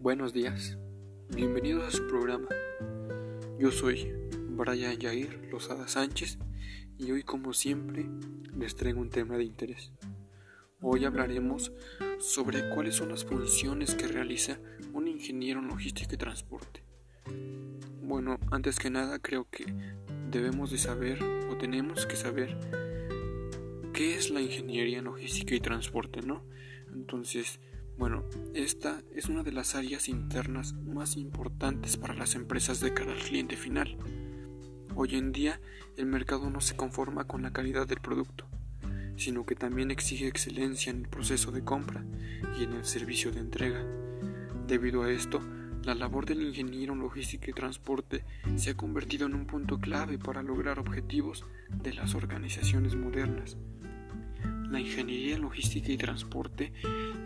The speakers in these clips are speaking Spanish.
Buenos días, bienvenidos a su programa. Yo soy Brian Jair Lozada Sánchez y hoy como siempre les traigo un tema de interés. Hoy hablaremos sobre cuáles son las funciones que realiza un ingeniero en logística y transporte. Bueno, antes que nada creo que debemos de saber o tenemos que saber qué es la ingeniería en logística y transporte, ¿no? Entonces, bueno, esta es una de las áreas internas más importantes para las empresas de cara al cliente final. Hoy en día el mercado no se conforma con la calidad del producto, sino que también exige excelencia en el proceso de compra y en el servicio de entrega. Debido a esto, la labor del ingeniero en logística y transporte se ha convertido en un punto clave para lograr objetivos de las organizaciones modernas. La ingeniería logística y transporte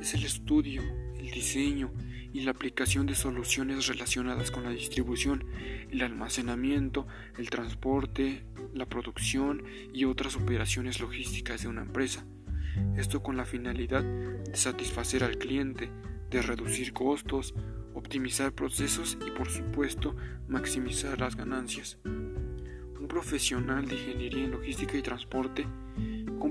es el estudio, el diseño y la aplicación de soluciones relacionadas con la distribución, el almacenamiento, el transporte, la producción y otras operaciones logísticas de una empresa. Esto con la finalidad de satisfacer al cliente, de reducir costos, optimizar procesos y por supuesto maximizar las ganancias. Un profesional de ingeniería en logística y transporte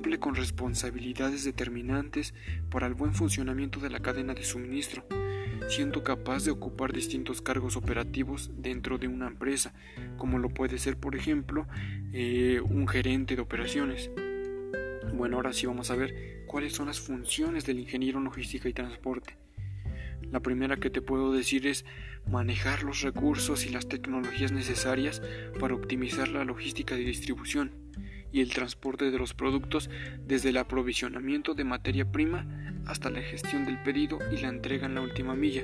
cumple con responsabilidades determinantes para el buen funcionamiento de la cadena de suministro, siendo capaz de ocupar distintos cargos operativos dentro de una empresa, como lo puede ser, por ejemplo, eh, un gerente de operaciones. Bueno, ahora sí vamos a ver cuáles son las funciones del ingeniero en logística y transporte. La primera que te puedo decir es manejar los recursos y las tecnologías necesarias para optimizar la logística de distribución y el transporte de los productos desde el aprovisionamiento de materia prima hasta la gestión del pedido y la entrega en la última milla.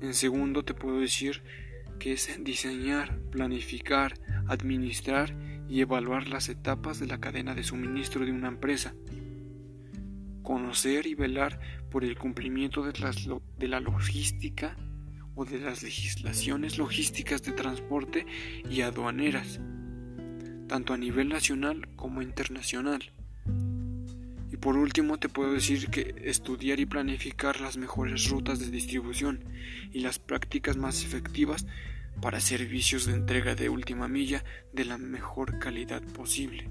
En segundo te puedo decir que es diseñar, planificar, administrar y evaluar las etapas de la cadena de suministro de una empresa. Conocer y velar por el cumplimiento de, de la logística o de las legislaciones logísticas de transporte y aduaneras tanto a nivel nacional como internacional. Y por último te puedo decir que estudiar y planificar las mejores rutas de distribución y las prácticas más efectivas para servicios de entrega de última milla de la mejor calidad posible.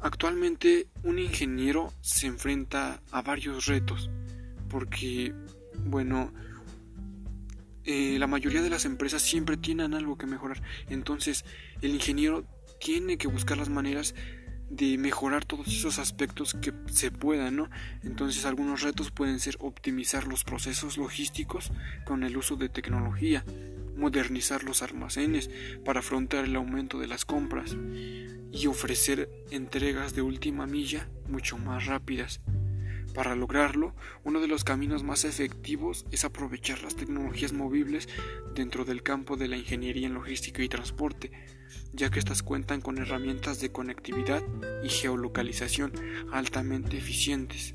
Actualmente un ingeniero se enfrenta a varios retos porque, bueno, eh, la mayoría de las empresas siempre tienen algo que mejorar. Entonces, el ingeniero tiene que buscar las maneras de mejorar todos esos aspectos que se puedan, ¿no? Entonces, algunos retos pueden ser optimizar los procesos logísticos con el uso de tecnología, modernizar los almacenes para afrontar el aumento de las compras y ofrecer entregas de última milla mucho más rápidas. Para lograrlo, uno de los caminos más efectivos es aprovechar las tecnologías movibles dentro del campo de la ingeniería en logística y transporte, ya que éstas cuentan con herramientas de conectividad y geolocalización altamente eficientes.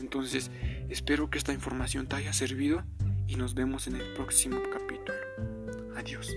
Entonces, espero que esta información te haya servido y nos vemos en el próximo capítulo. Adiós.